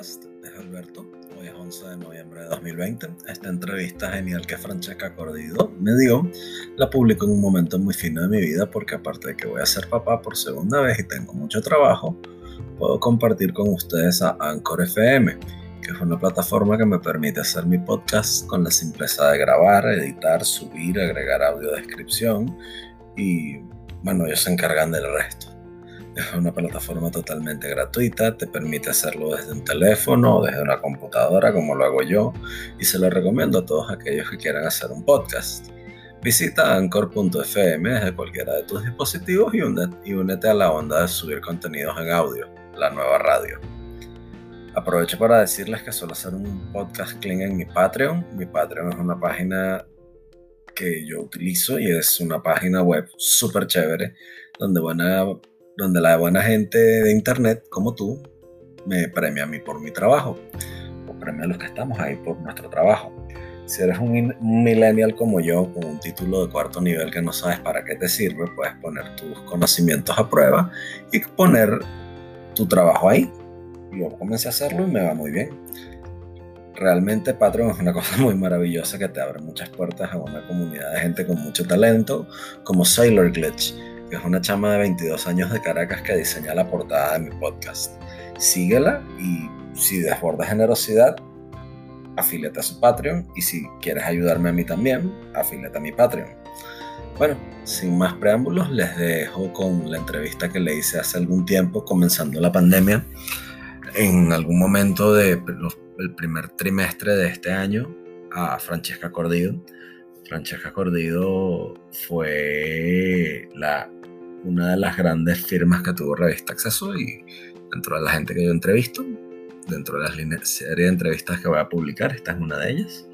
podcast, es Alberto. Hoy es 11 de noviembre de 2020. Esta entrevista genial que Francesca Cordido me dio, la publico en un momento muy fino de mi vida porque aparte de que voy a ser papá por segunda vez y tengo mucho trabajo, puedo compartir con ustedes a Anchor FM, que es una plataforma que me permite hacer mi podcast con la simpleza de grabar, editar, subir, agregar audio descripción y bueno, ellos se encargan del resto. Es una plataforma totalmente gratuita, te permite hacerlo desde un teléfono o desde una computadora como lo hago yo y se lo recomiendo a todos aquellos que quieran hacer un podcast. Visita anchor.fm desde cualquiera de tus dispositivos y únete a la onda de subir contenidos en audio, la nueva radio. Aprovecho para decirles que suelo hacer un podcast clean en mi Patreon. Mi Patreon es una página que yo utilizo y es una página web súper chévere donde buena donde la buena gente de internet como tú me premia a mí por mi trabajo o premia a los que estamos ahí por nuestro trabajo. Si eres un, millennial como yo, con un título de cuarto nivel que no sabes para qué te sirve, puedes poner tus conocimientos a prueba y poner tu trabajo ahí. Yo comencé a hacerlo y me va muy bien. Realmente Patreon es una cosa muy maravillosa que te abre muchas puertas a una comunidad de gente con mucho talento, como Sailor Glitch, que es una chama de 22 años de Caracas que diseña la portada de mi podcast. Síguela y si desborda generosidad, afíliate a su Patreon y si quieres ayudarme a mí también, afíliate a mi Patreon. Bueno, sin más preámbulos, les dejo con la entrevista que le hice hace algún tiempo, comenzando la pandemia, en algún momento del primer trimestre de este año, a Francesca Cordido. Francesca Cordido fue una de las grandes firmas que tuvo Revista Acceso y dentro de la gente que yo entrevisto, dentro de las serie de entrevistas que voy a publicar, esta es una de ellas.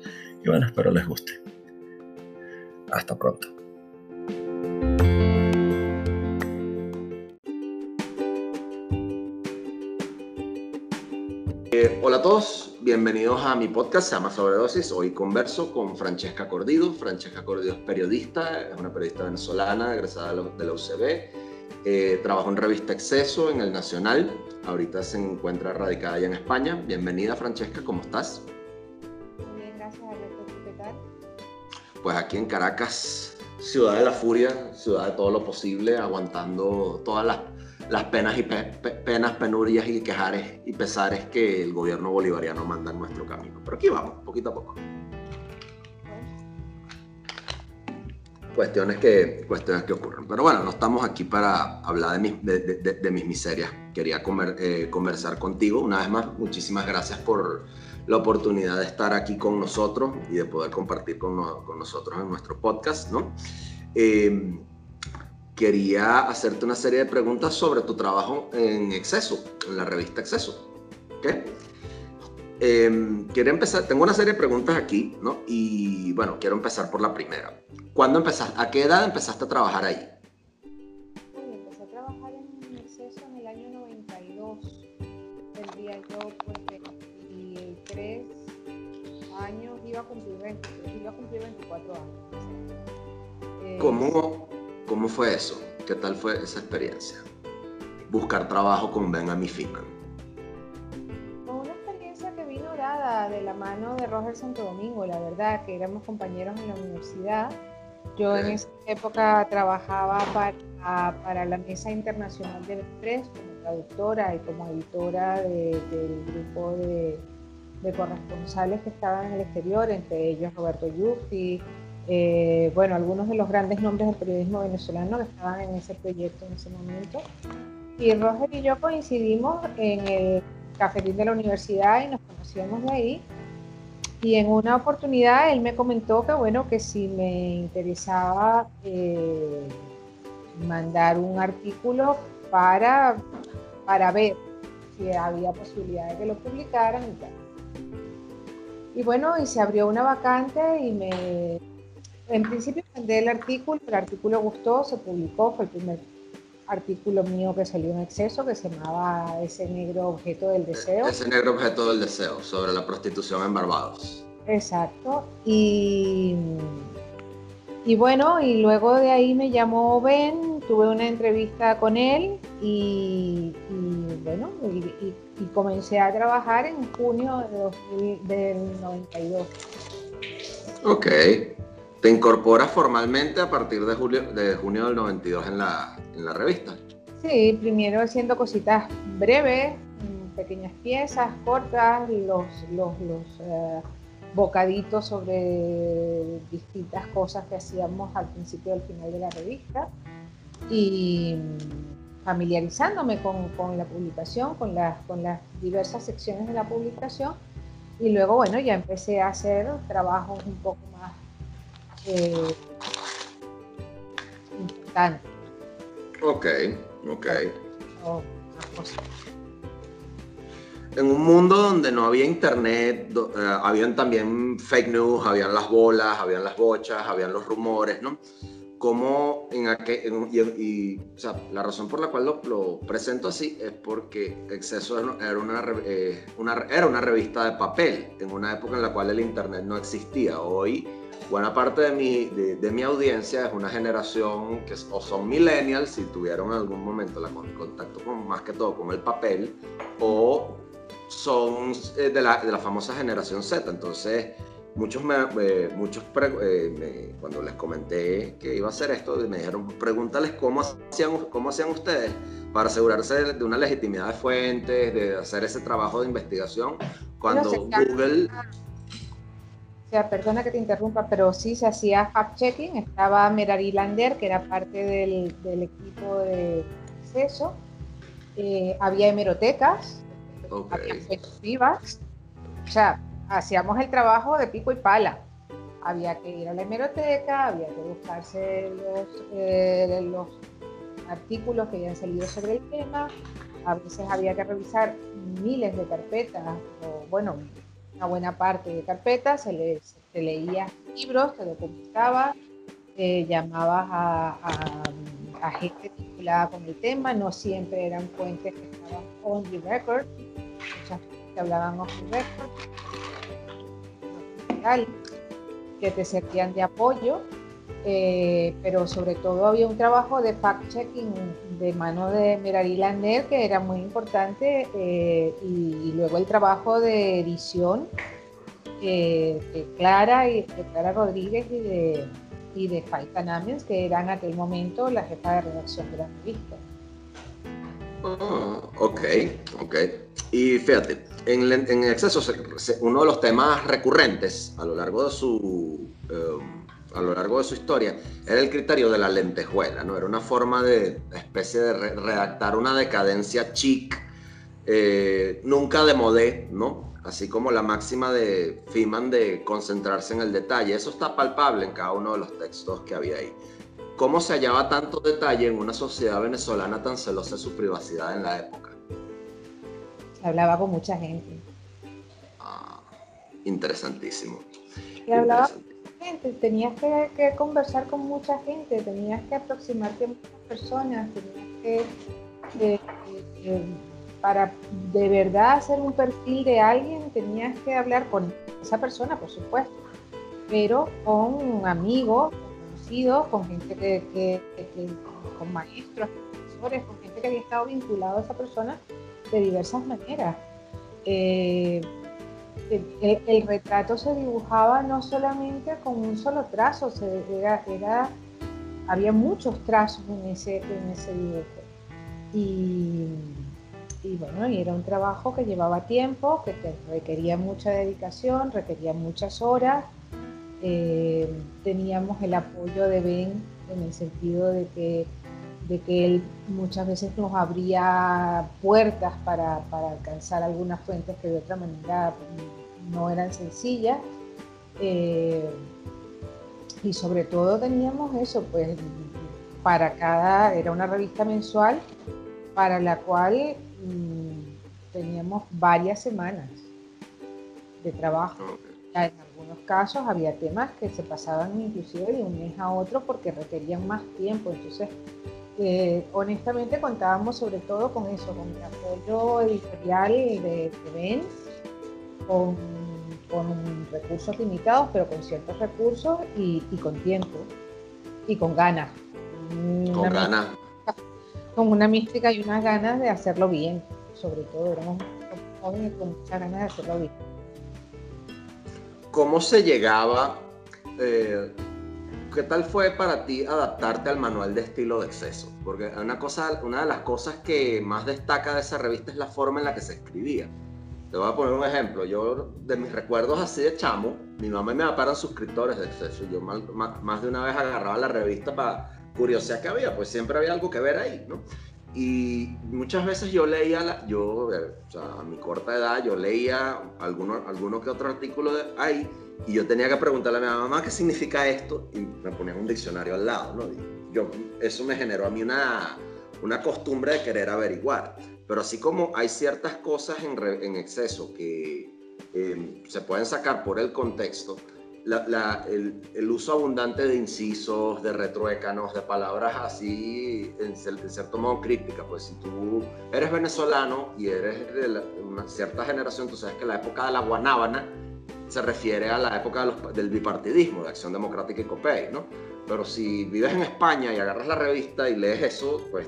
Y bueno, espero les guste. Hasta pronto. Todos, bienvenidos a mi podcast, se llama Sobredosis. Hoy converso con Francesca Cordido. Francesca Cordido es periodista, es una periodista venezolana, egresada de la UCB. Eh, trabajó en Revista Exceso, en El Nacional. Ahorita se encuentra radicada allá en España. Bienvenida, Francesca, ¿cómo estás? Muy bien, gracias, Alberto. ¿Qué tal? Pues aquí en Caracas, ciudad de la furia, ciudad de todo lo posible, aguantando todas las las penas y penas, penurias y quejares y pesares que el gobierno bolivariano manda en nuestro camino. Pero aquí vamos, poquito a poco. Cuestiones que, cuestiones que ocurren. Pero bueno, no estamos aquí para hablar de mis, de, mis miserias. Quería comer, eh, conversar contigo. Una vez más, muchísimas gracias por la oportunidad de estar aquí con nosotros y de poder compartir con, nosotros en nuestro podcast, ¿no? Eh, quería hacerte una serie de preguntas sobre tu trabajo en Exceso, en la revista Exceso. ¿okay? Em, quiero empezar, tengo una serie de preguntas aquí, ¿no? Y bueno, quiero empezar por la primera. ¿Cuándo empezaste, a qué edad empezaste a trabajar ahí? empecé a trabajar en Exceso en el año 92. Tendría yo pues 23 años, iba a cumplir 23, iba a cumplir 24 años. ¿Cómo, ¿Cómo fue eso? ¿Qué tal fue esa experiencia? Buscar trabajo con Benjamin Finman. Fue una experiencia que vino dada de la mano de Roger Santo Domingo, la verdad, que éramos compañeros en la universidad. Yo en esa época trabajaba para, para la Mesa Internacional de Express como traductora y como editora del grupo de, de corresponsales que estaban en el exterior, entre ellos Roberto Yusti, eh, bueno, algunos de los grandes nombres del periodismo venezolano que estaban en ese proyecto en ese momento. Y Roger y yo coincidimos en el cafetín de la universidad y nos conocíamos de ahí. Y en una oportunidad él me comentó que, bueno, que si me interesaba eh, mandar un artículo para, para ver si había posibilidad de que lo publicaran y tal. Y bueno, y se abrió una vacante y me en principio mandé el artículo, el artículo gustó, se publicó, fue el primer artículo mío que salió en exceso que se llamaba Ese negro objeto del deseo. Ese negro objeto del deseo, sobre la prostitución en Barbados. Exacto. Y, y bueno, y luego de ahí me llamó Ben, tuve una entrevista con él y, bueno, y, comencé a trabajar en junio de del 92. Ok. ¿Te incorporas formalmente a partir de, julio, de junio del 92 en la, en la revista? Sí, primero haciendo cositas breves, mm, pequeñas piezas cortas, los, los, eh, bocaditos sobre distintas cosas que hacíamos al principio y al final de la revista y mm, familiarizándome con, con la publicación, con las, con las diversas secciones de la publicación y luego, bueno, ya empecé a hacer trabajos un poco más eh, importantes. Ok, ok. En un mundo donde no había internet, eh, habían también fake news, habían las bolas, habían las bochas, habían los rumores, ¿no? cómo en aquel, y, o sea, la razón por la cual lo, presento así es porque Exceso era una, eh, una, era una revista de papel en una época en la cual el Internet no existía. Hoy, buena parte de mi, de, mi audiencia es una generación que o son millennials, si tuvieron en algún momento la, contacto con, más que todo con el papel, o son eh, de, la, de la famosa generación Z. Entonces, muchos, me, eh, muchos eh, cuando les comenté que iba a hacer esto, me dijeron, pregúntales cómo hacían, cómo hacían ustedes para asegurarse de una legitimidad de fuentes, de hacer ese trabajo de investigación, cuando Google... sea, perdona que te interrumpa, pero sí se hacía fact-checking, estaba Merari Lander, que era parte del, del equipo de acceso, eh, había hemerotecas, había fuentes vivas, o sea, hacíamos el trabajo de pico y pala. Había que ir a la hemeroteca, había que buscarse los, eh, los artículos que habían salido sobre el tema, a veces había que revisar miles de carpetas, o bueno, una buena parte de carpetas, se, le, leía libros, se documentaba, eh, llamabas a, gente vinculada con el tema, no siempre eran fuentes que estaban on the record, muchas que hablaban off the record, que te servían de apoyo, eh, pero sobre todo había un trabajo de fact-checking de mano de Merari Lander que era muy importante eh, y, luego el trabajo de edición eh, de Clara y de Clara Rodríguez y de, y de Faita Namens, que eran en aquel momento la jefa de redacción de la revista. Ah, ok, ok. Y fíjate, en, en exceso, uno de los temas recurrentes a lo largo de su, a lo largo de su historia era el criterio de la lentejuela, ¿no? Era una forma de especie de redactar una decadencia chic, eh, nunca de modé, ¿no? Así como la máxima de Feynman de concentrarse en el detalle. Eso está palpable en cada uno de los textos que había ahí. ¿Cómo se hallaba tanto detalle en una sociedad venezolana tan celosa de su privacidad en la época? Se hablaba con mucha gente. Ah, interesantísimo. Y hablaba tenías que, conversar con mucha gente, tenías que aproximarte a muchas personas, tenías que, para de verdad hacer un perfil de alguien, tenías que hablar con esa persona, por supuesto, pero con amigos, con gente que, con maestros, profesores, con gente que había estado vinculado a esa persona de diversas maneras. Eh, el, retrato se dibujaba no solamente con un solo trazo, se, era, había muchos trazos en ese, en ese dibujo. Y, y, bueno, y era un trabajo que llevaba tiempo, que requería mucha dedicación, requería muchas horas eh, teníamos el apoyo de Ben en el sentido de que, de que él muchas veces nos abría puertas para, para alcanzar algunas fuentes que de otra manera no eran sencillas. Eh, y sobre todo teníamos eso, pues para cada, era una revista mensual para la cual mm, teníamos varias semanas de trabajo algunos casos había temas que se pasaban inclusive de un mes a otro porque requerían más tiempo. Entonces, eh, honestamente contábamos sobre todo con eso, con el apoyo editorial de, Ben, con, recursos limitados, pero con ciertos recursos y, con tiempo y con ganas. Con ganas. Con una mística y unas ganas de hacerlo bien. sobre todo, éramos jóvenes con muchas ganas de hacerlo bien. ¿Cómo se llegaba? Eh, ¿Qué tal fue para ti adaptarte al manual de estilo de exceso? Porque una, cosa, una de las cosas que más destaca de esa revista es la forma en la que se escribía. Te voy a poner un ejemplo. Yo, de mis recuerdos así de chamo, mi mamá papá eran suscriptores de exceso. Yo más, más de una vez agarraba la revista para curiosidad que había, pues siempre había algo que ver ahí, ¿no? Y muchas veces yo leía, la, yo, o sea, a mi corta edad, yo leía alguno, alguno que otro artículo de ahí y yo tenía que preguntarle a mi mamá qué significa esto y me ponía un diccionario al lado, ¿no? yo, eso me generó a mí una, una costumbre de querer averiguar. Pero así como hay ciertas cosas en, en exceso que eh, se pueden sacar por el contexto, el, uso abundante de incisos, de retruécanos, de palabras así, en, cierto modo crípticas. Pues si tú eres venezolano y eres de una cierta generación, tú sabes que la época de la guanábana se refiere a la época del bipartidismo, de Acción Democrática y COPEI, ¿no? Pero si vives en España y agarras la revista y lees eso, pues,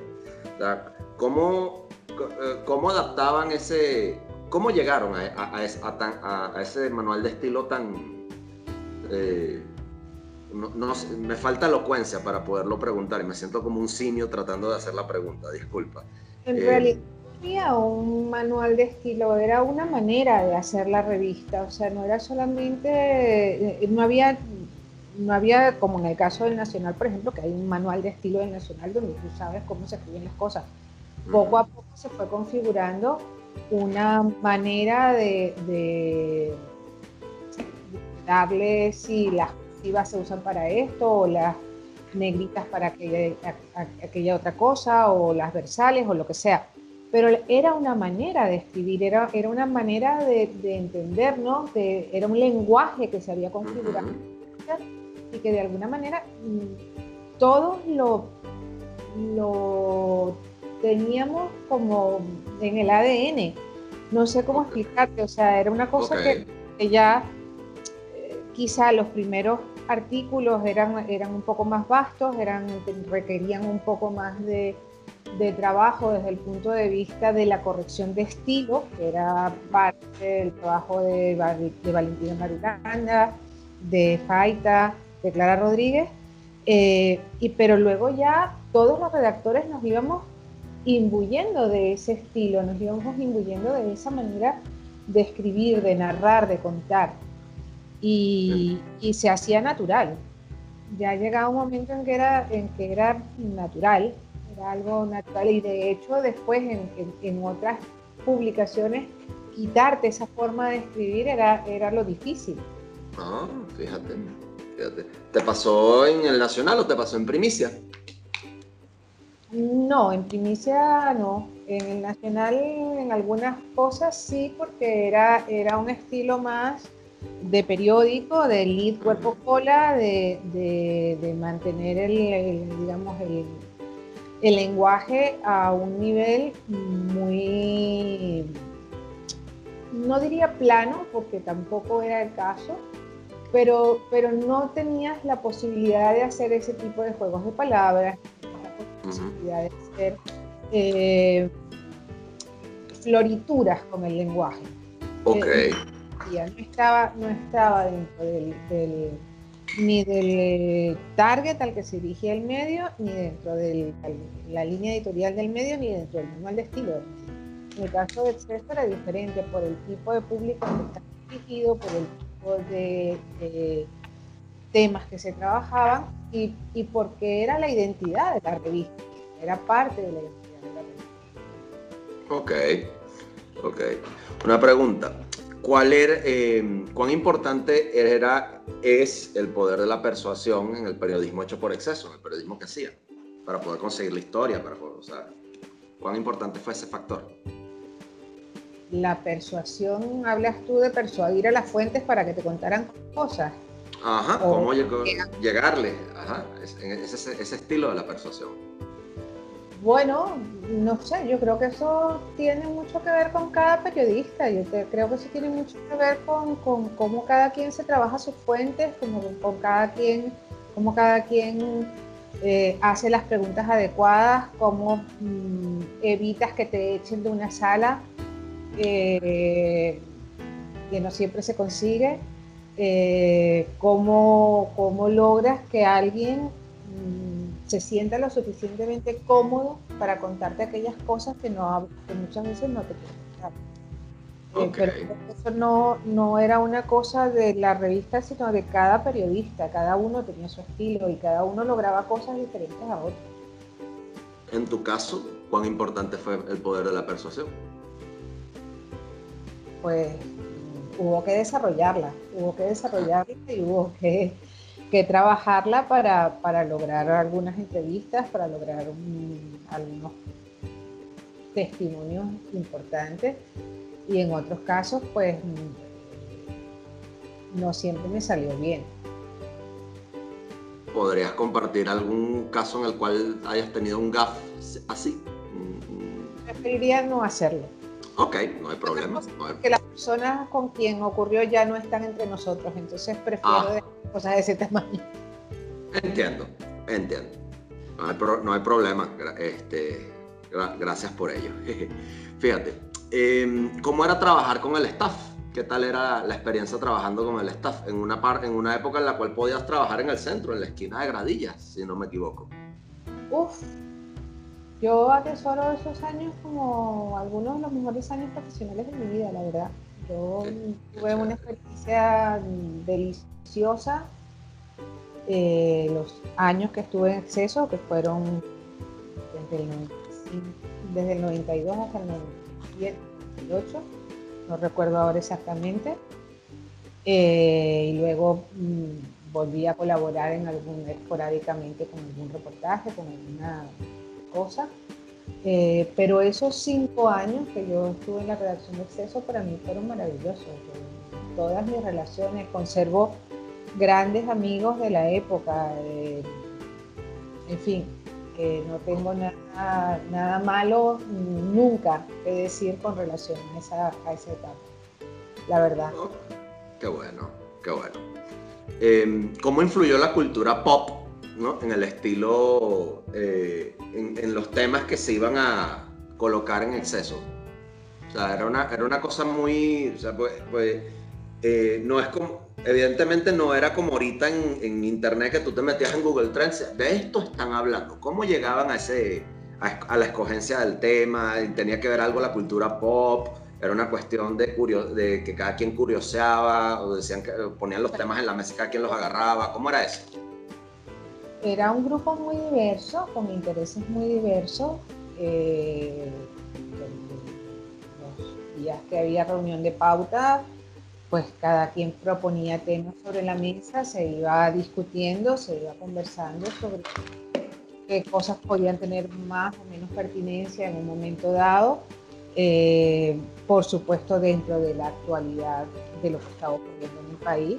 ¿cómo, eh, cómo adaptaban ese, cómo llegaron a, a ese manual de estilo tan eh, no, me falta elocuencia para poderlo preguntar y me siento como un simio tratando de hacer la pregunta, disculpa. En eh, realidad no había un manual de estilo, era una manera de hacer la revista, o sea, no era solamente, eh, no había, no había como en el caso del Nacional, por ejemplo, que hay un manual de estilo del Nacional donde tú sabes cómo se escriben las cosas. Poco a poco se fue configurando una manera de darle si las cursivas se usan para esto o las negritas para aquella, aquella otra cosa o las versales o lo que sea. Pero era una manera de escribir, era, era una manera de, de entendernos, de, era un lenguaje que se había configurado y que de alguna manera mm, todos lo, lo teníamos como en el ADN. No sé cómo explicarte, o sea, era una cosa que, que ya quizá los primeros artículos eran, eran un poco más vastos, eran, requerían un poco más de, trabajo desde el punto de vista de la corrección de estilo, que era parte del trabajo de, de Valentina Marulanda, de Faita, de Clara Rodríguez, eh, y, pero luego ya todos los redactores nos íbamos imbuyendo de ese estilo, nos íbamos imbuyendo de esa manera de escribir, de narrar, de contar. Y, se hacía natural. Ya llegaba un momento en que era, en que era natural, era algo natural y de hecho después en, otras publicaciones quitarte esa forma de escribir era, era lo difícil. Ah, fíjate, fíjate. ¿Te pasó en el Nacional o te pasó en Primicia? No, en Primicia no. En el Nacional en algunas cosas sí, porque era, era un estilo más de periódico, de lead cuerpo cola, de, de, mantener el, digamos, el, el, lenguaje a un nivel muy, no diría plano, porque tampoco era el caso, pero, pero no tenías la posibilidad de hacer ese tipo de juegos de palabras, la posibilidad de hacer eh, florituras con el lenguaje. Ok. Eh, no estaba, no estaba dentro del, ni del target al que se dirigía el medio, ni dentro de la línea editorial del medio, ni dentro del manual de estilo. En el caso de Exceso era diferente por el tipo de público que está dirigido, por el tipo de, temas que se trabajaban y, y, porque era la identidad de la revista, era parte de la identidad de la revista. Ok, ok. Una pregunta. ¿Cuál era, eh, ¿Cuán importante era, es el poder de la persuasión en el periodismo hecho por exceso, en el periodismo que hacía, para poder conseguir la historia? Para poder, o sea, ¿Cuán importante fue ese factor? La persuasión, hablas tú de persuadir a las fuentes para que te contaran cosas. Ajá, cómo llegarle, ajá, ese, ese estilo de la persuasión. Bueno, no sé, yo creo que eso tiene mucho que ver con cada periodista, yo creo que eso tiene mucho que ver con, cómo cada quien se trabaja sus fuentes, como con cada quien, cómo cada quien eh, hace las preguntas adecuadas, cómo mm, evitas que te echen de una sala, eh, que no siempre se consigue, eh, cómo, cómo, logras que alguien mm, se sienta lo suficientemente cómodo para contarte aquellas cosas que, no, que muchas veces no te pueden eh, pero eso no, no era una cosa de la revista, sino de cada periodista. Cada uno tenía su estilo y cada uno lograba cosas diferentes a otros. En tu caso, ¿cuán importante fue el poder de la persuasión? Pues hubo que desarrollarla, hubo que desarrollarla y hubo que, que trabajarla para, para, lograr algunas entrevistas, para lograr algunos testimonios importantes y en otros casos pues no siempre me salió bien. ¿Podrías compartir algún caso en el cual hayas tenido un gaf así? Preferiría no hacerlo. Ok, no hay problema. Que las personas con quien ocurrió ya no están entre nosotros, entonces prefiero ah. Cosas de ese tamaño. Entiendo, entiendo. No hay, no hay problema. Este, gracias por ello. Fíjate, Em, ¿Cómo era trabajar con el staff? ¿Qué tal era la experiencia trabajando con el staff? En una, en una época en la cual podías trabajar en el centro, en la esquina de Gradillas, si no me equivoco. Uf, yo atesoro esos años como algunos de los mejores años profesionales de mi vida, la verdad. Yo tuve una experiencia deliciosa. Eh, los años que estuve en exceso, que fueron desde el, desde el 92 hasta el 90 no recuerdo ahora exactamente. Eh, y luego mm, volví a colaborar en algún, esporádicamente con algún reportaje, con alguna cosa. Eh, pero esos cinco años que yo estuve en la redacción de Exceso para mí fueron maravillosos. todas mis relaciones, conservo grandes amigos de la época. En fin, no tengo nada, nada malo nunca que decir con relación a esa, a etapa, la verdad. Qué bueno, qué bueno. Em, ¿Cómo influyó la cultura pop ¿no? en el estilo, eh, en, los temas que se iban a colocar en exceso? O sea, era una, era una cosa muy, o sea, pues, pues eh, no es como, evidentemente no era como ahorita en, internet que tú te metías en Google Trends, de esto están hablando, cómo llegaban a ese, a, la escogencia del tema, tenía que ver algo la cultura pop, era una cuestión de, de que cada quien curioseaba, o decían que ponían los temas en la mesa y cada quien los agarraba, ¿cómo era eso? Era un grupo muy diverso, con intereses muy diversos. Eh, los días que había reunión de pauta, pues cada quien proponía temas sobre la mesa, se iba discutiendo, se iba conversando sobre qué cosas podían tener más o menos pertinencia en un momento dado. Eh, por supuesto, dentro de la actualidad de lo que estaba ocurriendo en el país,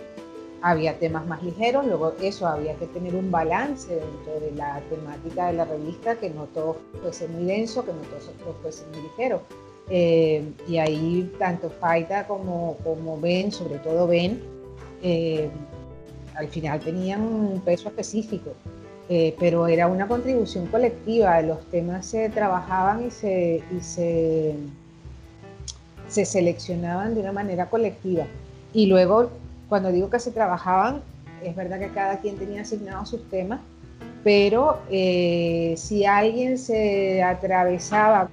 había temas más ligeros, luego eso había que tener un balance dentro de la temática de la revista, que no todo fuese muy denso, que no todo fuese muy ligero. Eh, y ahí tanto Faita como, como Ben, sobre todo Ben, eh, al final tenían un peso específico, eh, pero era una contribución colectiva, los temas se trabajaban y se, y se, se seleccionaban de una manera colectiva. Y luego, cuando digo que se trabajaban, es verdad que cada quien tenía asignados sus temas, pero si alguien se atravesaba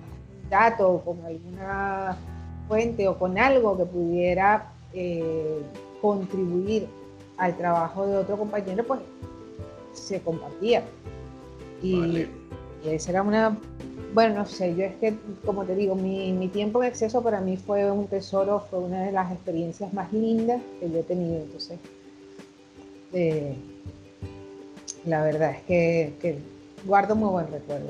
dato o con alguna fuente o con algo que pudiera eh, contribuir al trabajo de otro compañero, pues se compartía. Y, esa era una, bueno, no sé, yo es que, como te digo, mi, tiempo en exceso para mí fue un tesoro, fue una de las experiencias más lindas que yo he tenido. Entonces, eh, la verdad es que, que guardo muy buen recuerdo.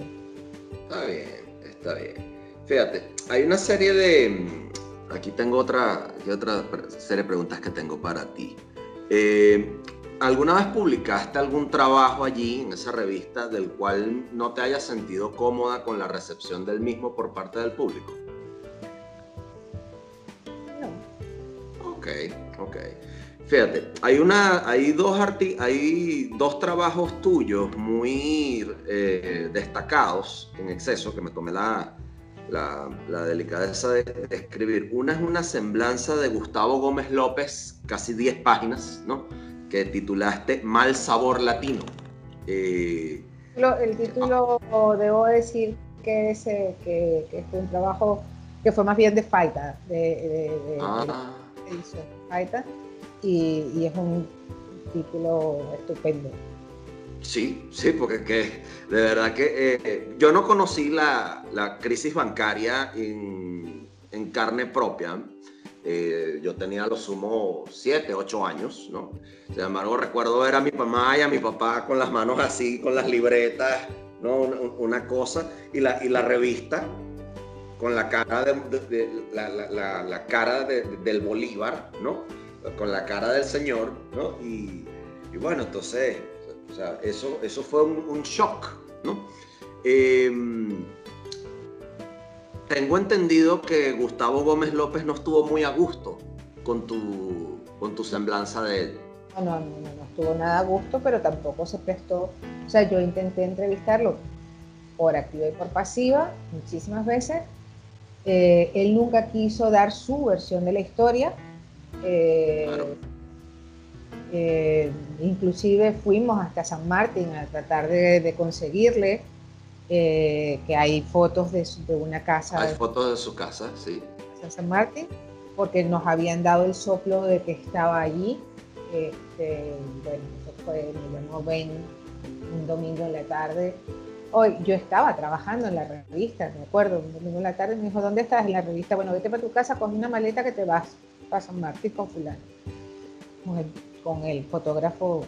Está bien, está bien. Fíjate, hay una serie de... Aquí tengo otra, otra serie de preguntas que tengo para ti. Eh, ¿Alguna vez publicaste algún trabajo allí en esa revista del cual no te hayas sentido cómoda con la recepción del mismo por parte del público? No. Ok, ok. Fíjate, hay, una, hay, dos, hay dos trabajos tuyos muy eh, destacados en exceso que me tomé la, la, delicadeza de, escribir. Una es una semblanza de Gustavo Gómez López, casi 10 páginas, ¿no? que titulaste Mal Sabor Latino. Eh, el título, debo decir que es, eh, que, que, un trabajo que fue más bien de Faita, de, de, ah. edición Faita y, es un título estupendo. Sí, sí, porque que, de verdad que eh, yo no conocí la, la crisis bancaria en, en carne propia. Eh, yo tenía lo sumo 7, 8 años, ¿no? Sin embargo, recuerdo ver a mi mamá y a mi papá con las manos así, con las libretas, ¿no? Una, cosa, y la, y la revista con la cara, de, la, la, la, cara del Bolívar, ¿no? con la cara del Señor, ¿no? Y, bueno, entonces, o sea, eso, eso fue un, shock, ¿no? Em, tengo entendido que Gustavo Gómez López no estuvo muy a gusto con tu, con tu semblanza de él. No, no, no, no, estuvo nada a gusto, pero tampoco se prestó. O sea, yo intenté entrevistarlo por activa y por pasiva muchísimas veces. Eh, él nunca quiso dar su versión de la historia eh, eh, inclusive fuimos hasta San Martín a tratar de, conseguirle, eh, que hay fotos de, una casa. Hay fotos de su casa, sí. San Martín, porque nos habían dado el soplo de que estaba allí. Este, bueno, eso fue, me llamó Ben un domingo en la tarde. Hoy yo estaba trabajando en la revista, me acuerdo, un domingo en la tarde, me dijo, ¿dónde estás en la revista? Bueno, vete para tu casa, coge una maleta que te vas para San Martín con fulano, con el, fotógrafo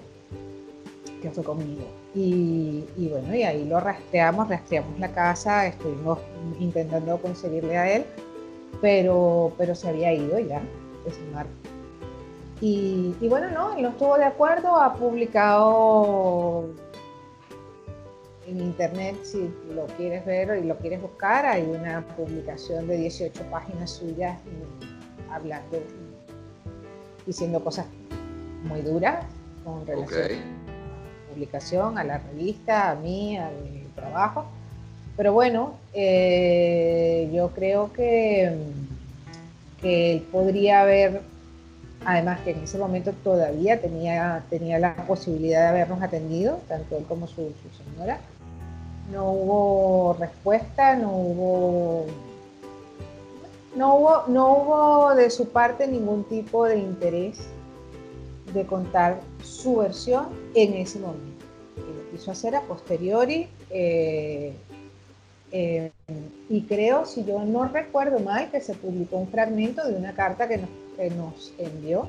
que fue conmigo. Y, bueno, y ahí lo rastreamos, rastreamos la casa, estuvimos intentando conseguirle a él, pero, pero se había ido ya San Martín. Y, y, bueno, no, él no estuvo de acuerdo, ha publicado en internet, si lo quieres ver y lo quieres buscar, hay una publicación de 18 páginas suyas hablando, diciendo cosas muy duras con relación a la publicación, a la revista, a mí, a mi trabajo. Pero bueno, eh, yo creo que, que él podría haber, además que en ese momento todavía tenía, tenía la posibilidad de habernos atendido, tanto él como su, su señora. No hubo respuesta, no hubo no hubo, no hubo de su parte ningún tipo de interés de contar su versión en ese momento. Lo quiso hacer a posteriori eh, eh, y creo, si yo no recuerdo mal, que se publicó un fragmento de una carta que nos, envió.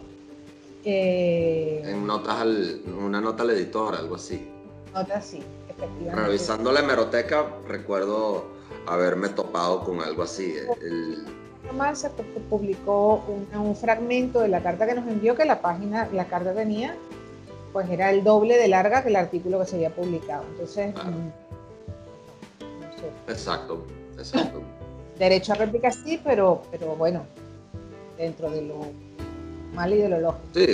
Eh, en notas una nota al editor, algo así. Nota sí, efectivamente. Revisando la hemeroteca, recuerdo haberme topado con algo así. El, se publicó un, fragmento de la carta que nos envió que la página, la carta tenía, pues era el doble de larga que el artículo que se había publicado. Entonces, mm, exacto, exacto. Derecho a réplica sí, pero, pero bueno, dentro de lo mal y de lo lógico. Sí,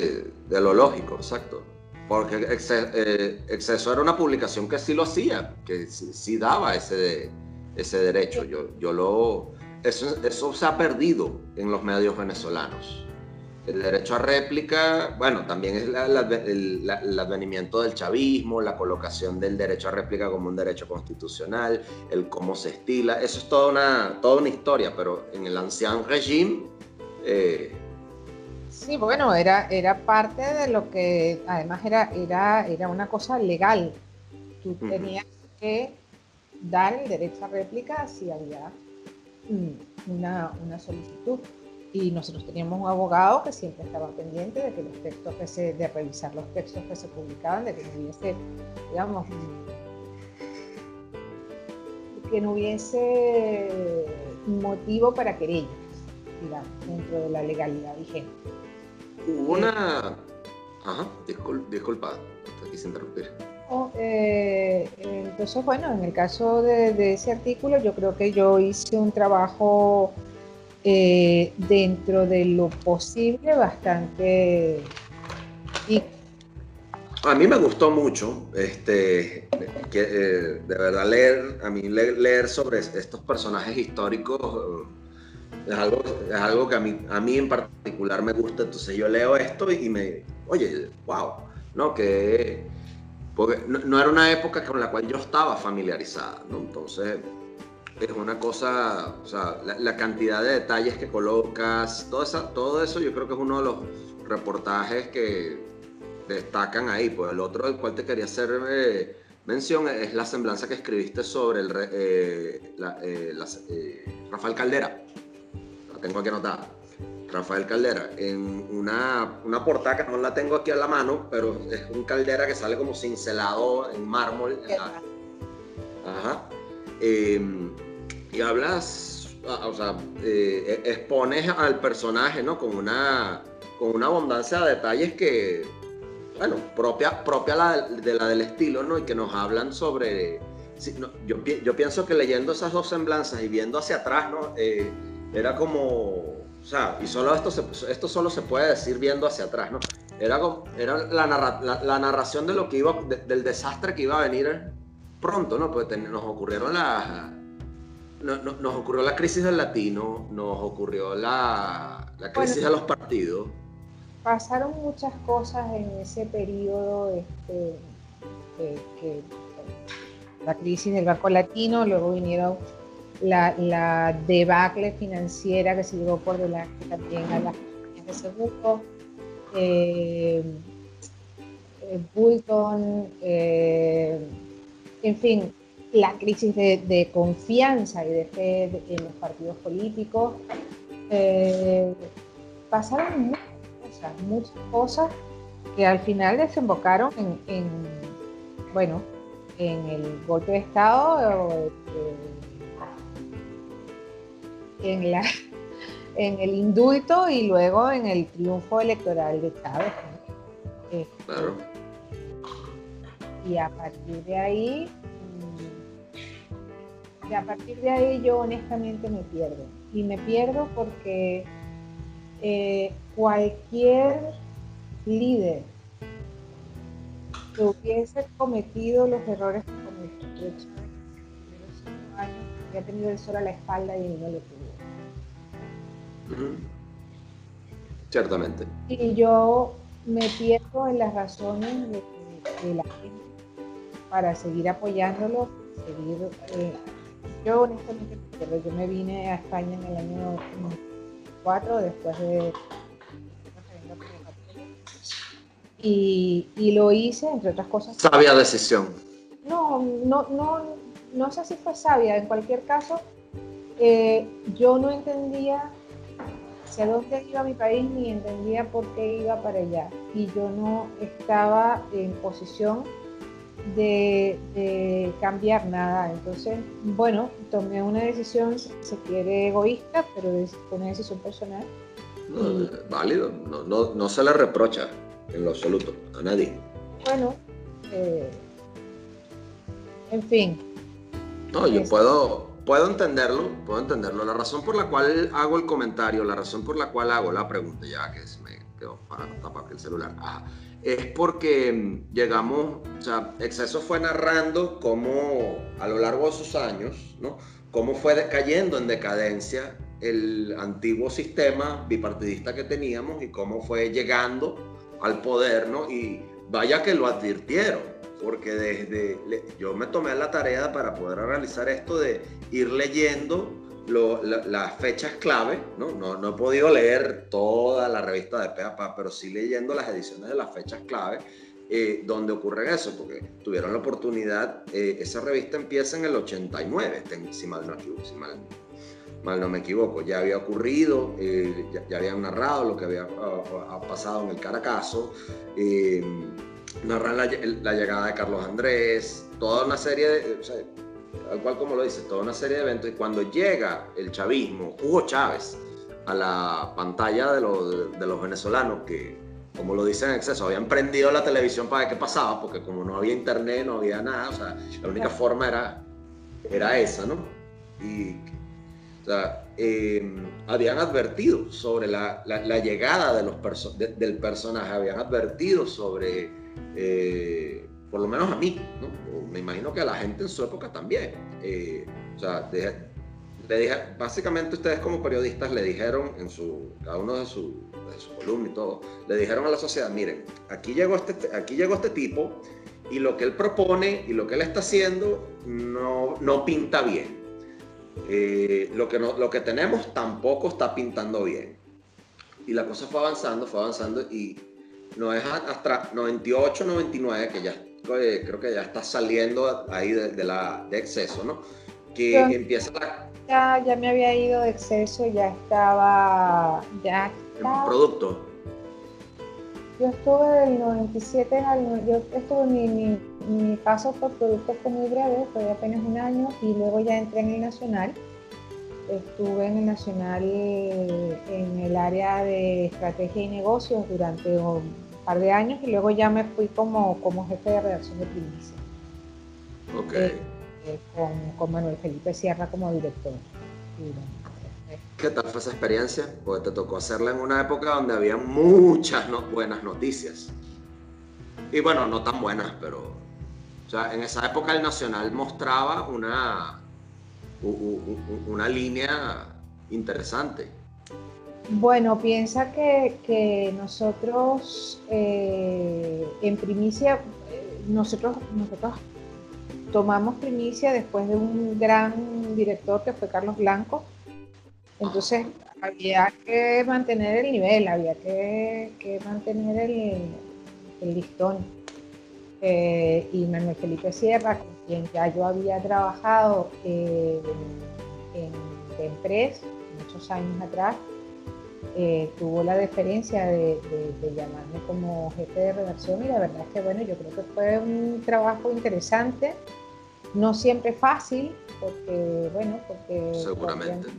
de lo lógico, exacto. Porque eh, Exceso era una publicación que sí lo hacía, que sí, daba ese, ese derecho. Yo, yo lo eso, se ha perdido en los medios venezolanos. El derecho a réplica, bueno, también es el, advenimiento del chavismo, la colocación del derecho a réplica como un derecho constitucional, el cómo se estila, eso es toda una, toda una historia, pero en el ancien régimen... Eh, sí, bueno, era, era parte de lo que además era, era, era una cosa legal. Tú tenías que dar el derecho a réplica si había una, una, solicitud. Y nosotros teníamos un abogado que siempre estaba pendiente de que los textos que se, de revisar los textos que se publicaban, de que no hubiese, digamos, que no hubiese motivo para querellas, digamos, dentro de la legalidad vigente. Hubo una... Ajá, disculpa, te quise interrumpir. Eh, entonces, bueno, en el caso de, ese artículo, yo creo que yo hice un trabajo eh, dentro de lo posible bastante a mí me gustó mucho, este, que, eh, de verdad leer, a mí leer, sobre estos personajes históricos es algo, es algo que a mí, a mí en particular me gusta, entonces yo leo esto y, me, oye, wow, ¿no? Que, porque no, era una época con la cual yo estaba familiarizada, ¿no? Entonces es una cosa, o sea, la, cantidad de detalles que colocas, todo, esa, todo eso yo creo que es uno de los reportajes que destacan ahí. Pues el otro del cual te quería hacer eh, mención es la semblanza que escribiste sobre el, eh, eh, Rafael Caldera. La tengo aquí anotada. Rafael Caldera, en una, una portada que no la tengo aquí a la mano, pero es un caldera que sale como cincelado en mármol. Ajá. Em, y hablas, ah, o sea, e, expones al personaje, ¿no? Con una, con una abundancia de detalles que bueno, propia, propia la, de la del estilo, ¿no? Y que nos hablan sobre... yo, yo, pienso que leyendo esas dos semblanzas y viendo hacia atrás, ¿no? Eh, era como... O sea, y solo esto, esto solo se puede decir viendo hacia atrás, ¿no? Era, como, era la, la, narración de lo que iba, del desastre que iba a venir pronto, ¿no? Pues nos ocurrieron las... nos ocurrió la crisis del latino, nos ocurrió la, la crisis de los partidos pasaron muchas cosas en ese periodo, este, que, la crisis del Banco Latino, luego vinieron la, debacle financiera que se llevó por delante también a las compañías de seguro, eh, eh, Bulton, eh, en fin, la crisis de, confianza y de fe en los partidos políticos. pasaron muchas muchas cosas que al final desembocaron en, bueno, en el golpe de Estado, eh, en, la, en el indulto y luego en el triunfo electoral de Chávez. Este, y a partir de ahí, mm, y a partir de ahí yo honestamente me pierdo. Y me pierdo porque eh, cualquier líder que hubiese cometido los errores que cometió Chávez había tenido el sol a la espalda y no lo Ciertamente. Y yo me pierdo en las razones de, la gente para seguir apoyándolo, seguir. Eh, yo honestamente, yo me vine a España en el año 2004 después de y, lo hice, entre otras cosas. Sabia decisión. No, no, no, no sé si fue sabia. En cualquier caso, eh, yo no entendía hacia dónde iba mi país ni entendía por qué iba para allá. Y yo no estaba en posición de, cambiar nada. Entonces, bueno, tomé una decisión, se quiere egoísta, pero es una decisión personal. válido, no, no, no se le reprocha en lo absoluto, a nadie. Bueno, eh, en fin. No, yo puedo, puedo entenderlo, puedo entenderlo. La razón por la cual hago el comentario, la razón por la cual hago la pregunta, ya que se me quedó para tapar el celular, es porque mm, llegamos, o sea, Exceso fue narrando cómo a lo largo de sus años, ¿no? Cómo fue cayendo en decadencia el antiguo sistema bipartidista que teníamos y cómo fue llegando al poder, ¿no? Y vaya que lo advirtieron, porque desde yo me tomé la tarea para poder realizar esto de ir leyendo las fechas clave, ¿no? ¿no? he podido leer toda la revista de PAPA, pero sí leyendo las ediciones de las fechas clave, eh, donde ocurre eso, porque tuvieron la oportunidad, eh, esa revista empieza en el 89, si mal no, si mal, mal no me equivoco, ya había ocurrido, eh, ya, habían narrado lo que había pasado en el Caracazo, eh, narran la, llegada de Carlos Andrés, toda una serie de, o sea, tal cual como lo dice, toda una serie de eventos, y cuando llega el chavismo, Hugo Chávez, a la pantalla de, de los venezolanos que, como lo dicen en exceso, habían prendido la televisión para ver qué pasaba, porque como no había internet, no había nada, o sea, la única forma era, era esa, ¿no? Y O sea, em, habían advertido sobre la, llegada de los del personaje, habían advertido sobre, eh, por lo menos a mí, me imagino que a la gente en su época también. Eh, o sea, le dije, básicamente ustedes como periodistas le dijeron en su, cada uno de su, de su columna y todo, le dijeron a la sociedad, miren, aquí llegó, este, aquí llegó este tipo y lo que él propone y lo que él está haciendo no, no pinta bien. Eh, lo, que no, lo que tenemos tampoco está pintando bien. Y la cosa fue avanzando, fue avanzando y no es hasta 98, 99 que ya eh, creo que ya está saliendo ahí de, la, de exceso, ¿no? Que empieza la... Ya, ya me había ido de exceso, ya estaba... Ya estaba... producto. Yo estuve del 97 al... Yo estuve mi, mi mi paso por producto fue muy breve, fue apenas un año y luego ya entré en el Nacional. Estuve en el Nacional en el área de estrategia y negocios durante par de años y luego ya me fui como, como jefe de redacción de Primicia. Ok. Eh, eh, con, con, Manuel Felipe Sierra como director. ¿Qué tal fue esa experiencia? Porque te tocó hacerla en una época donde había muchas buenas noticias. Y bueno, no tan buenas, pero o sea, en esa época el Nacional mostraba una, una línea interesante. Bueno, piensa que, nosotros eh, en primicia, eh, nosotros, nosotros tomamos primicia después de un gran director que fue Carlos Blanco. Entonces había que mantener el nivel, había que, mantener el, listón. Eh, y Manuel Felipe Sierra, con quien ya yo había trabajado en, en muchos años atrás, eh, tuvo la deferencia de, llamarme como jefe de redacción y la verdad es que bueno, yo creo que fue un trabajo interesante, no siempre fácil, porque bueno, porque seguramente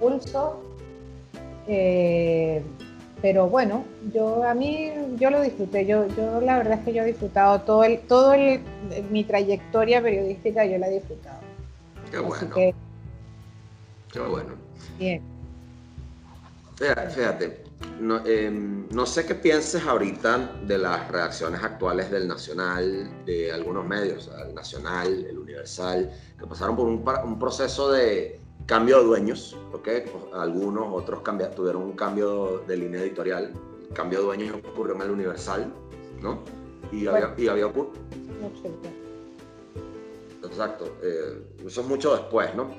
pulso. Eh, pero bueno, yo a mí yo lo disfruté, yo, yo la verdad es que yo he disfrutado todo el, todo el, mi trayectoria periodística yo la he disfrutado. Qué bueno. Qué bueno. Bien. Fíjate, no, em, no, sé qué pienses ahorita de las reacciones actuales del Nacional, de algunos medios, el Nacional, el Universal, que pasaron por un, un proceso de, Cambio de dueños, ¿ok? Algunos, otros tuvieron un cambio de línea editorial. El cambio de dueños ocurrió en el Universal, ¿no? Y había, y había ocurrido. Exacto. Eh, eso es mucho después, ¿no?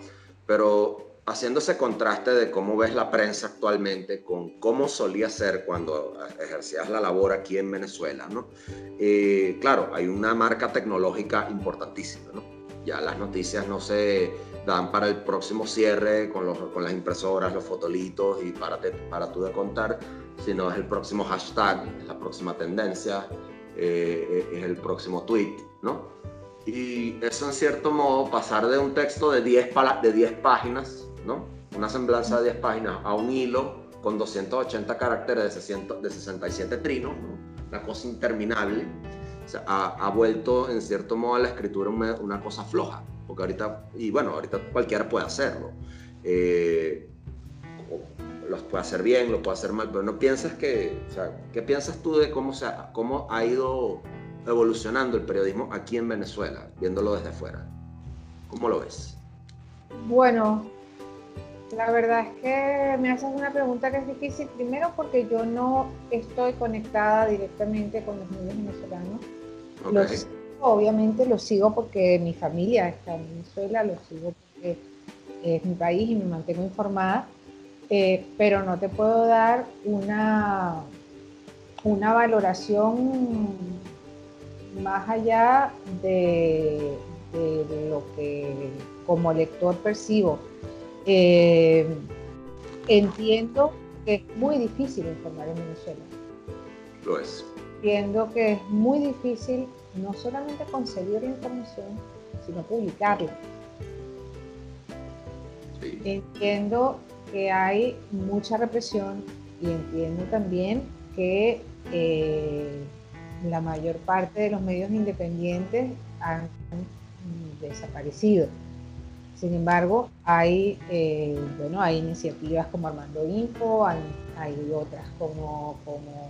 Pero haciendo ese contraste de cómo ves la prensa actualmente con cómo solía ser cuando ejercías la labor aquí en Venezuela, ¿no? Eh, claro, hay una marca tecnológica importantísima, ¿no? Ya las noticias no se dan para el próximo cierre con, los, con las impresoras, los fotolitos y para, para tú de contar, sino es el próximo hashtag, es la próxima tendencia, eh, es el próximo tweet, ¿no? Y eso en cierto modo, pasar de un texto de 10, de 10 páginas, ¿no? Una semblanza de 10 páginas a un hilo con 280 caracteres de, de 67 trinos, una cosa interminable, ha, vuelto en cierto modo a la escritura una cosa floja porque ahorita, y bueno, ahorita cualquiera puede hacerlo. Eh, los puede hacer bien, lo puede hacer mal, pero no piensas que, ¿qué piensas tú de cómo, se ha, cómo ha ido evolucionando el periodismo aquí en Venezuela, viéndolo desde fuera? ¿Cómo lo ves? Bueno, la verdad es que me haces una pregunta que es difícil, primero porque yo no estoy conectada directamente con los medios venezolanos. Los obviamente lo sigo porque mi familia está en Venezuela, lo sigo porque es mi país y me mantengo informada, eh, pero no te puedo dar una, una valoración más allá de, lo que como lector percibo. Eh, entiendo que es muy difícil informar en Venezuela. Lo es. Entiendo que es muy difícil no solamente conseguir la información, sino publicarla. Entiendo que hay mucha represión y entiendo también que eh, la mayor parte de los medios independientes han desaparecido. Sin embargo, hay, eh, bueno, hay iniciativas como Armando Info, hay, otras como, como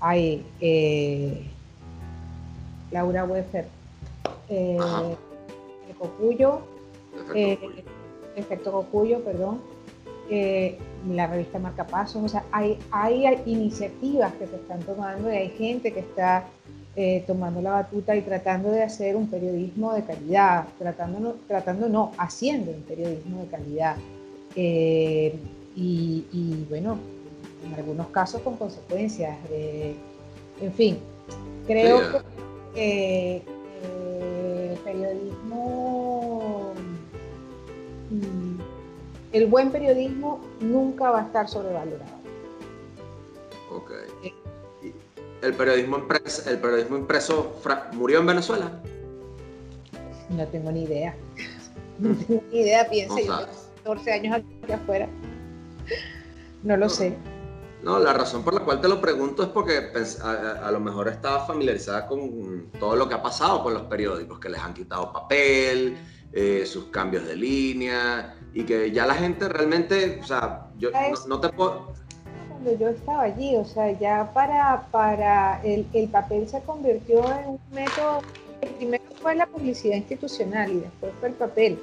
hay eh, Laura Weffer, eh, el Cocuyo, Efecto Cocuyo, perdón, la revista Marcapasos, o sea, hay, hay iniciativas que se están tomando y hay gente que está eh, tomando la batuta y tratando de hacer un periodismo de calidad, tratando no, tratando no haciendo un periodismo de calidad. Eh, y, bueno, en algunos casos con consecuencias. en fin, creo que el periodismo, mm, el buen periodismo nunca va a estar sobrevalorado. Okay. ¿El periodismo impreso, el periodismo impreso murió en Venezuela? No tengo ni idea. No tengo ni idea, piensa yo 14 años aquí afuera. No lo sé. No, la razón por la cual te lo pregunto es porque a, lo mejor estaba familiarizada con todo lo que ha pasado con los periódicos, que les han quitado papel, eh, sus cambios de línea, y que ya la gente realmente, o sea, yo no te puedo cuando yo estaba allí, o sea, ya para, para el, el papel se convirtió en un método, primero fue la publicidad institucional y después fue el papel,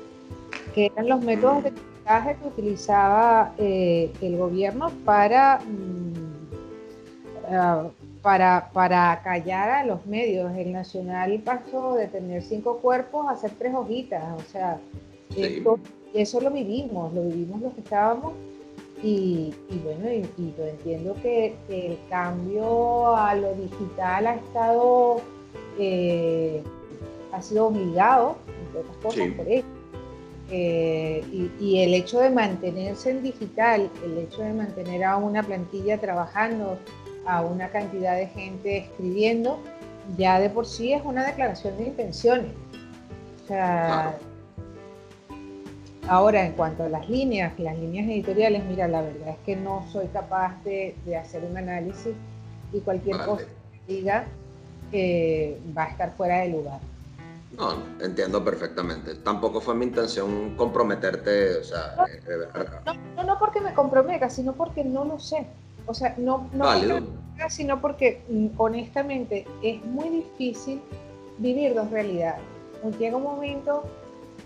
que eran los métodos de mensaje que utilizaba eh, el gobierno para, mm, ah, para, para callar a los medios. El Nacional pasó de tener cinco cuerpos a hacer tres hojitas, o sea, eso lo vivimos, lo vivimos los que estábamos y, bueno, y, yo entiendo que, el cambio a lo digital ha estado, eh, ha sido obligado, entre otras cosas, por eso. Eh, y, el hecho de mantenerse en digital, el hecho de mantener a una plantilla trabajando, a una cantidad de gente escribiendo, ya de por sí es una declaración de intenciones. O sea, Ahora, en cuanto a las líneas, las líneas editoriales, mira, la verdad es que no soy capaz de, hacer un análisis y cualquier cosa que diga eh, va a estar fuera de lugar. No, entiendo perfectamente. Tampoco fue mi intención comprometerte, o sea... No, eh, no, no, porque me comprometa, sino porque no lo sé. O sea, no, no sino porque mm, honestamente es muy difícil vivir dos realidades. Llega un momento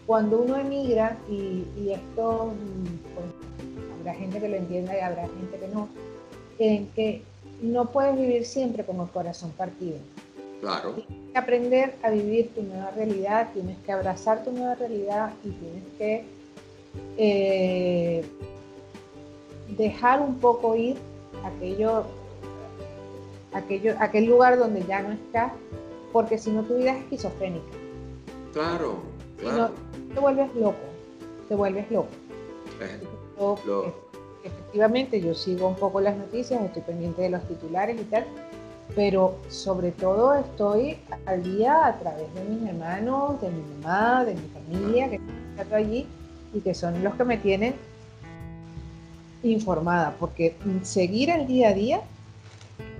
cuando uno emigra, y, esto mm, pues, habrá gente que lo entienda y habrá gente que no, en que no puedes vivir siempre con el corazón partido. Claro. Tienes que aprender a vivir tu nueva realidad, tienes que abrazar tu nueva realidad y tienes que eh, dejar un poco ir aquello, aquello, aquel lugar donde ya no estás, porque si no tu vida es esquizofrénica. Claro, claro te vuelves loco, te vuelves loco. Eh, efectivamente, yo sigo un poco las noticias, estoy pendiente de los titulares y tal, pero sobre todo estoy al día a través de mis hermanos, de mi mamá, de mi familia, que están allí y que son los que me tienen informada, porque seguir el día a día,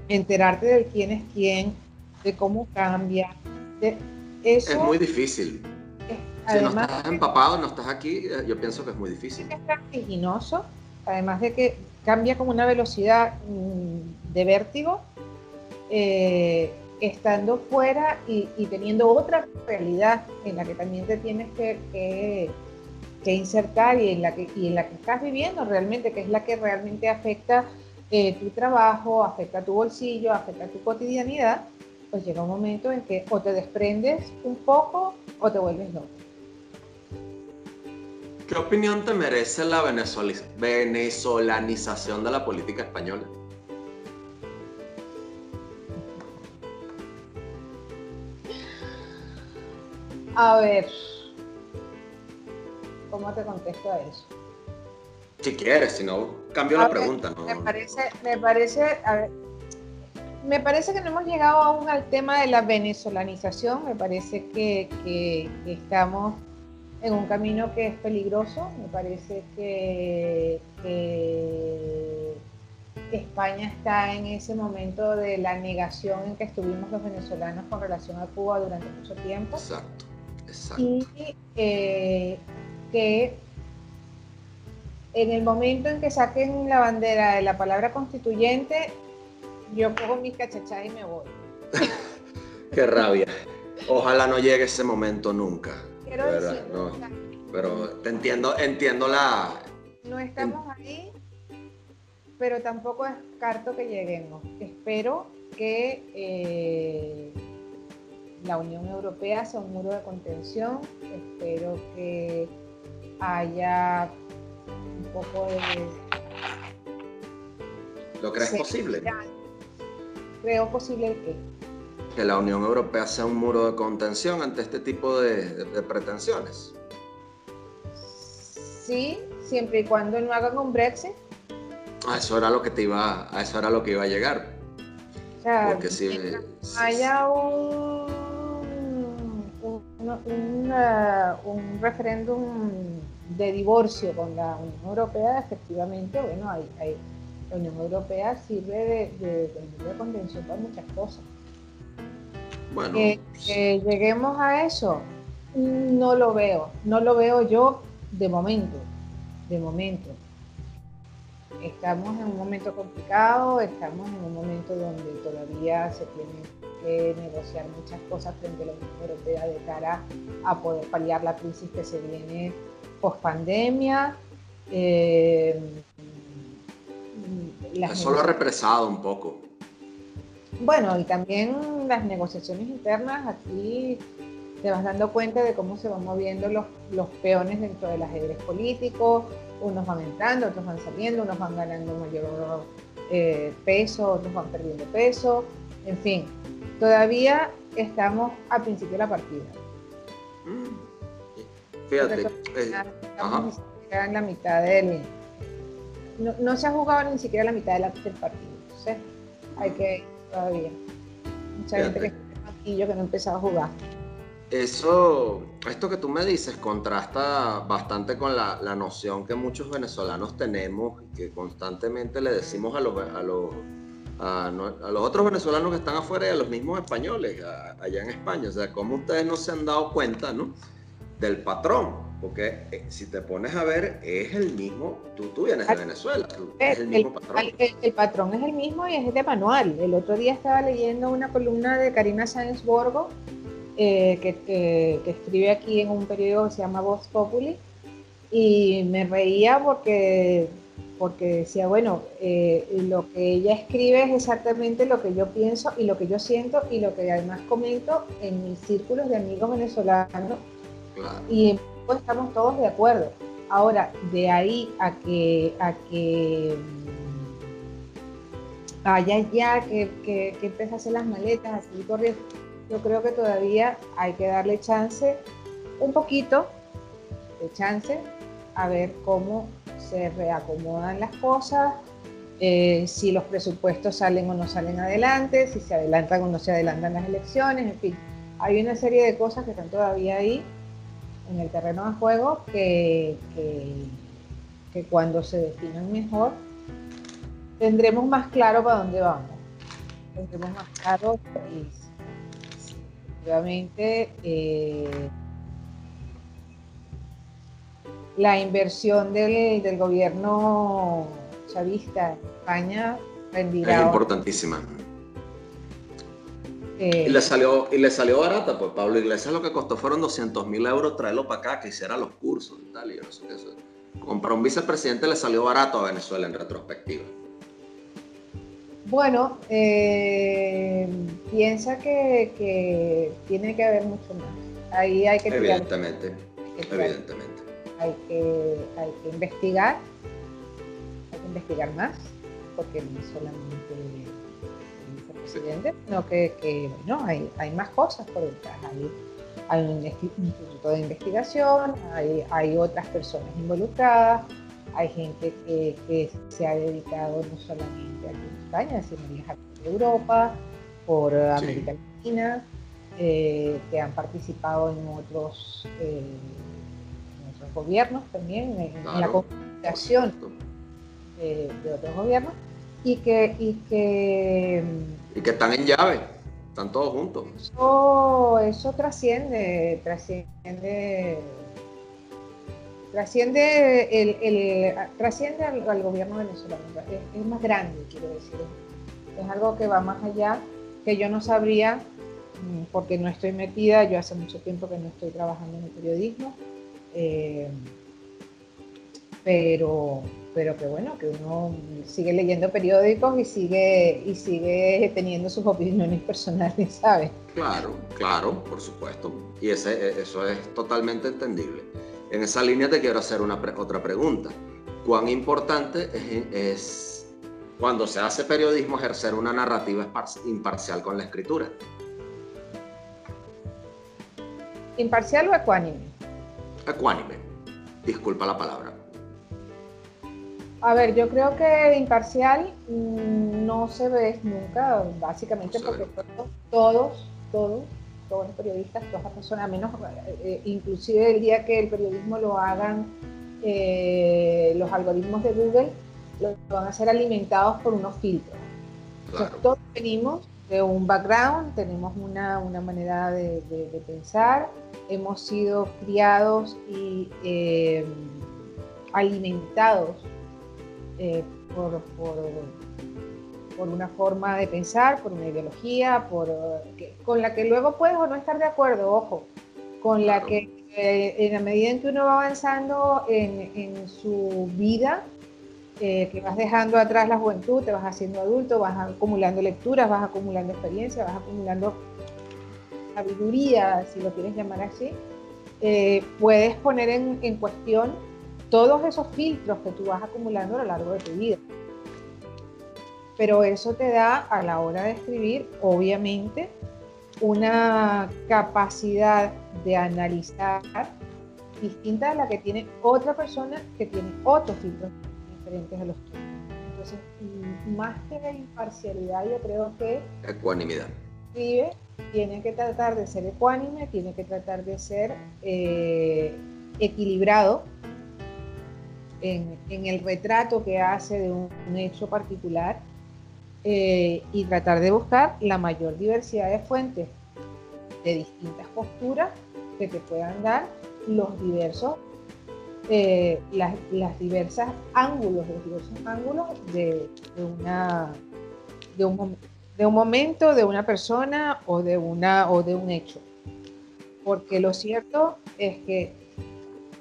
enterarte de quién es quién, de cómo cambia, de eso... Es muy difícil si no estás empapado, no estás aquí, eh, yo pienso que es muy difícil. Es vertiginoso, además de que cambia con una velocidad mm, de vértigo, eh, estando fuera y, teniendo otra realidad en la que también te tienes que, insertar y en, la que, y en la que estás viviendo realmente, que es la que realmente afecta eh, tu trabajo, afecta tu bolsillo, afecta tu cotidianidad, pues llega un momento en que o te desprendes un poco o te vuelves loco. ¿Qué opinión te merece la venezolanización de la política española? A ver, ¿cómo te contesto a eso? Si quieres, si no, cambio la pregunta. Me parece, me parece, a ver, me parece que no hemos llegado aún al tema de la venezolanización. Me parece que, que estamos en un camino que es peligroso. Me parece que, España está en ese momento de la negación en que estuvimos los venezolanos con relación a Cuba durante mucho tiempo. Exacto. Y eh, que en el momento en que saquen la bandera de la palabra constituyente, yo cojo mis cachachas y me voy. Qué rabia. Ojalá no llegue ese momento nunca. Pero te entiendo, entiendo la. No estamos ahí, pero tampoco descarto que lleguemos. Espero que eh, la Unión Europea sea un muro de contención. Espero que haya un poco de... ¿Lo crees posible? Creo posible que... Que la Unión Europea sea un muro de contención ante este tipo de, pretensiones. Sí, siempre y cuando no hagan un Brexit. A eso era lo que te iba, a eso era lo que iba a llegar. Porque si haya un, un, un referéndum de divorcio con la Unión Europea, efectivamente, bueno, hay, la Unión Europea sirve de, de, contención para muchas cosas. Bueno, que, lleguemos a eso, no lo veo, no lo veo yo de momento, de momento. Estamos en un momento complicado, estamos en un momento donde todavía se tienen que negociar muchas cosas frente a la Unión Europea de cara a poder paliar la crisis que se viene post pandemia. Eh, Eso lo ha represado un poco. Bueno, y también las negociaciones internas, aquí te vas dando cuenta de cómo se van moviendo los, los peones dentro del ajedrez político, unos van entrando, otros van saliendo, unos van ganando mayor eh, peso, otros van perdiendo peso, en fin, todavía estamos al principio de la partida. Mm. Fíjate. Eh, en la mitad del. No, se ha jugado ni siquiera la mitad del partido. Entonces, hay que todavía. Mucha gente que está aquí yo que no ha empezado a jugar. Eso, esto que tú me dices contrasta bastante con la, la noción que muchos venezolanos tenemos, que constantemente le decimos a los, a los, a, los otros venezolanos que están afuera y a los mismos españoles allá en España. O sea, cómo ustedes no se han dado cuenta, ¿no? del patrón, porque eh, si te pones a ver, es el mismo, tú, tú vienes de Venezuela, es el mismo patrón. El, patrón es el mismo y es de manual. El otro día estaba leyendo una columna de Karina Sáenz Borgo, eh, que, escribe aquí en un periódico que se llama Voz Populi, y me reía porque, porque decía, bueno, eh, lo que ella escribe es exactamente lo que yo pienso y lo que yo siento y lo que además comento en mis círculos de amigos venezolanos y pues estamos todos de acuerdo. Ahora, de ahí a que, a que mm, haya ya que, que, que a hacer las maletas, así corriendo, yo creo que todavía hay que darle chance, un poquito de chance, a ver cómo se reacomodan las cosas, eh, si los presupuestos salen o no salen adelante, si se adelantan o no se adelantan las elecciones, en fin, hay una serie de cosas que están todavía ahí en el terreno de juego que, que, cuando se definan mejor tendremos más claro para dónde vamos. Tendremos más claro y efectivamente eh, la inversión del, del, gobierno chavista en España rendirá. Es importantísima. Eh, y, le salió, y le salió barata, pues Pablo Iglesias lo que costó fueron 200 mil euros traerlo para acá, que hiciera los cursos y tal. Y yo no sé qué eso. Comprar un vicepresidente le salió barato a Venezuela en retrospectiva. Bueno, eh, piensa que, tiene que haber mucho más. Ahí hay que... Evidentemente, evidentemente. Hay que, hay que investigar, hay que investigar más, porque no solamente presidente, sino que, bueno, hay, hay, más cosas por detrás. Hay, hay un instituto de investigación, hay, hay, otras personas involucradas, hay gente que, que, se ha dedicado no solamente en España, sino viajar por Europa, por América Latina, eh, que han participado en otros, eh, en otros gobiernos también, en, la comunicación de, de otros gobiernos y que, y que y que están en llave. están todos juntos. Eso, eso trasciende, trasciende, trasciende, el, el trasciende al, gobierno venezolano. Es, es, más grande, quiero decir. Es algo que va más allá, que yo no sabría, mm, porque no estoy metida, yo hace mucho tiempo que no estoy trabajando en el periodismo. Eh, pero, pero que bueno, que uno sigue leyendo periódicos y sigue, y sigue teniendo sus opiniones personales, ¿sabes? Claro, claro, por supuesto. Y ese, eso es totalmente entendible. En esa línea te quiero hacer una otra pregunta. ¿Cuán importante es, cuando se hace periodismo ejercer una narrativa imparcial con la escritura? ¿Imparcial o ecuánime? Ecuánime. Disculpa la palabra. A ver, yo creo que imparcial mm, no se ve nunca, básicamente porque todos, todos, todos, los periodistas, todas las personas, menos, eh, eh, inclusive el día que el periodismo lo hagan eh, los algoritmos de Google, lo, van a ser alimentados por unos filtros. todos venimos de un background, tenemos una, manera de, pensar, hemos sido criados y alimentados eh, por, por, una forma de pensar, por una ideología, por, con la que luego puedes o no estar de acuerdo, ojo, con la que eh, en la medida en que uno va avanzando en, en su vida, eh, que vas dejando atrás la juventud, te vas haciendo adulto, vas acumulando lecturas, vas acumulando experiencia, vas acumulando sabiduría, si lo quieres llamar así, puedes poner en, en cuestión todos esos filtros que tú vas acumulando a lo largo de tu vida. Pero eso te da a la hora de escribir, obviamente, una capacidad de analizar distinta a la que tiene otra persona que tiene otros filtros diferentes a los tuyos. Entonces, más que la imparcialidad, yo creo que... Ecuanimidad. Escribe, tiene que tratar de ser ecuánime, tiene que tratar de ser eh, equilibrado en, el retrato que hace de un, hecho particular eh, y tratar de buscar la mayor diversidad de fuentes de distintas posturas que te puedan dar los diversos eh, las, diversas ángulos los diversos ángulos de, una de un, de un momento de una persona o de una o de un hecho. Porque lo cierto es que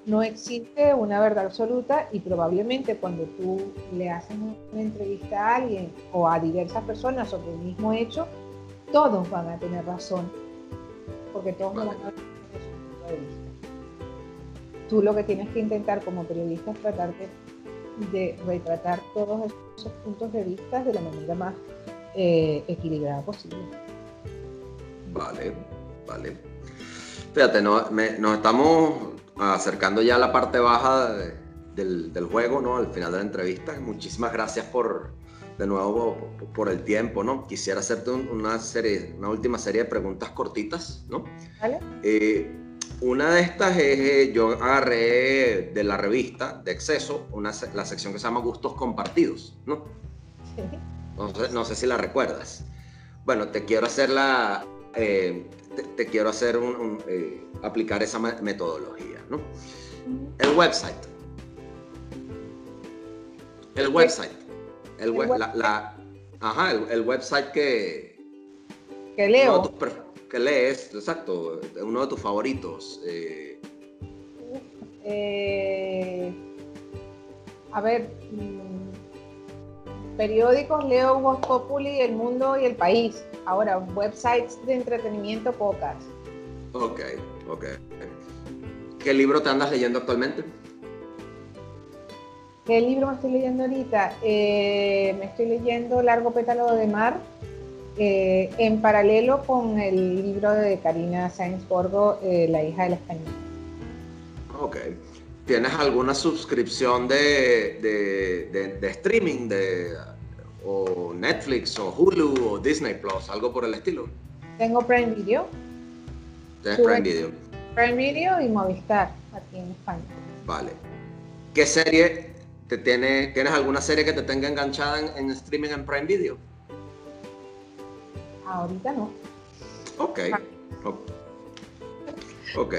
no existe una verdad absoluta y probablemente cuando tú le haces una entrevista a alguien o a diversas personas sobre el mismo hecho, todos van a tener razón, porque todos van a tener su punto de vista. Tú lo que tienes que intentar como periodista es tratar de, retratar todos esos puntos de vista de la manera más eh, equilibrada posible. Vale, vale. Fíjate, no, nos estamos acercando ya a la parte baja del, del, juego, ¿no? Al final de la entrevista. Muchísimas gracias por, de nuevo, por, el tiempo, ¿no? Quisiera hacerte una serie, una última serie de preguntas cortitas, ¿no? Vale. Eh, una de estas es, eh, yo agarré de la revista de Exceso, una, la sección que se llama Gustos Compartidos, ¿no? Sí. No sé, no sé si la recuerdas. Bueno, te quiero hacer la, eh, te, quiero hacer un, aplicar esa metodología. El website. El website. El, web, la, ajá, el, website que... Que leo. que lees, exacto, uno de tus favoritos. Eh. Eh, a ver, mm, periódicos leo Voz Populi, El Mundo y El País. Ahora, websites de entretenimiento pocas. Ok, ok. ¿Qué libro te andas leyendo actualmente? ¿Qué libro me estoy leyendo ahorita? Eh, me estoy leyendo Largo Pétalo de Mar, eh, en paralelo con el libro de Karina Sáenz Borgo, eh, La hija del español. Ok. ¿Tienes alguna suscripción de, de, streaming de o Netflix o Hulu o Disney Plus, algo por el estilo? Tengo Prime Video. ¿Tienes Prime Video? Prime Video y Movistar aquí en España. Vale. ¿Qué serie te tiene, tienes alguna serie que te tenga enganchada en, streaming en Prime Video? Ahorita no. Ok. Ok.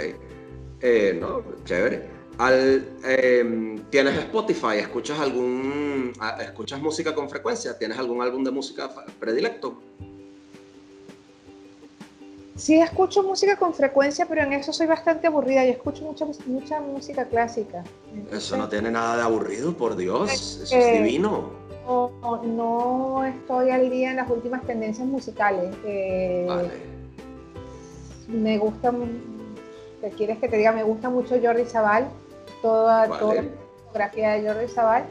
Eh, no, chévere. Al, em, ¿Tienes Spotify? ¿Escuchas algún escuchas música con frecuencia? ¿Tienes algún álbum de música predilecto? Sí, escucho música con frecuencia, pero en eso soy bastante aburrida. y escucho mucha, mucha música clásica. eso no tiene nada de aburrido, por Dios. Eso es divino. No, no, estoy al día en las últimas tendencias musicales. Eh, vale. Me gusta, ¿te quieres que te diga? Me gusta mucho Jordi Zabal, toda, toda la fotografía de Jordi Zabal.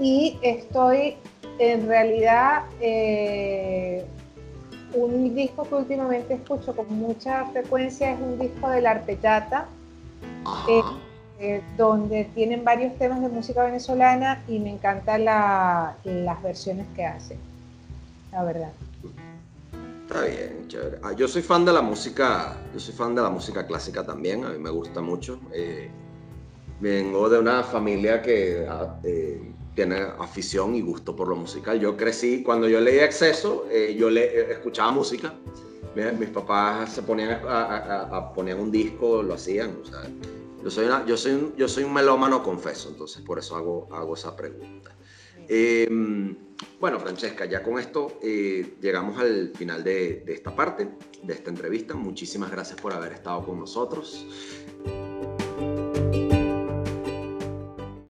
Y estoy en realidad eh, un disco que últimamente escucho con mucha frecuencia es un disco del Artellata, eh, eh, donde tienen varios temas de música venezolana y me encantan las versiones que hacen, la verdad. Está bien, chévere. Ah, yo soy fan de la música, yo soy fan de la música clásica también, a mí me gusta mucho. Eh, vengo de una familia que ah, tiene afición y gusto por lo musical. Yo crecí, cuando yo leía Exceso, eh, yo le, eh, escuchaba música. Mis, papás se ponían a, poner un disco, lo hacían. yo, soy yo, soy un, yo soy un melómano, confeso, entonces por eso hago, hago esa pregunta. Em, bueno, Francesca, ya con esto eh, llegamos al final de, de esta parte, de esta entrevista. Muchísimas gracias por haber estado con nosotros.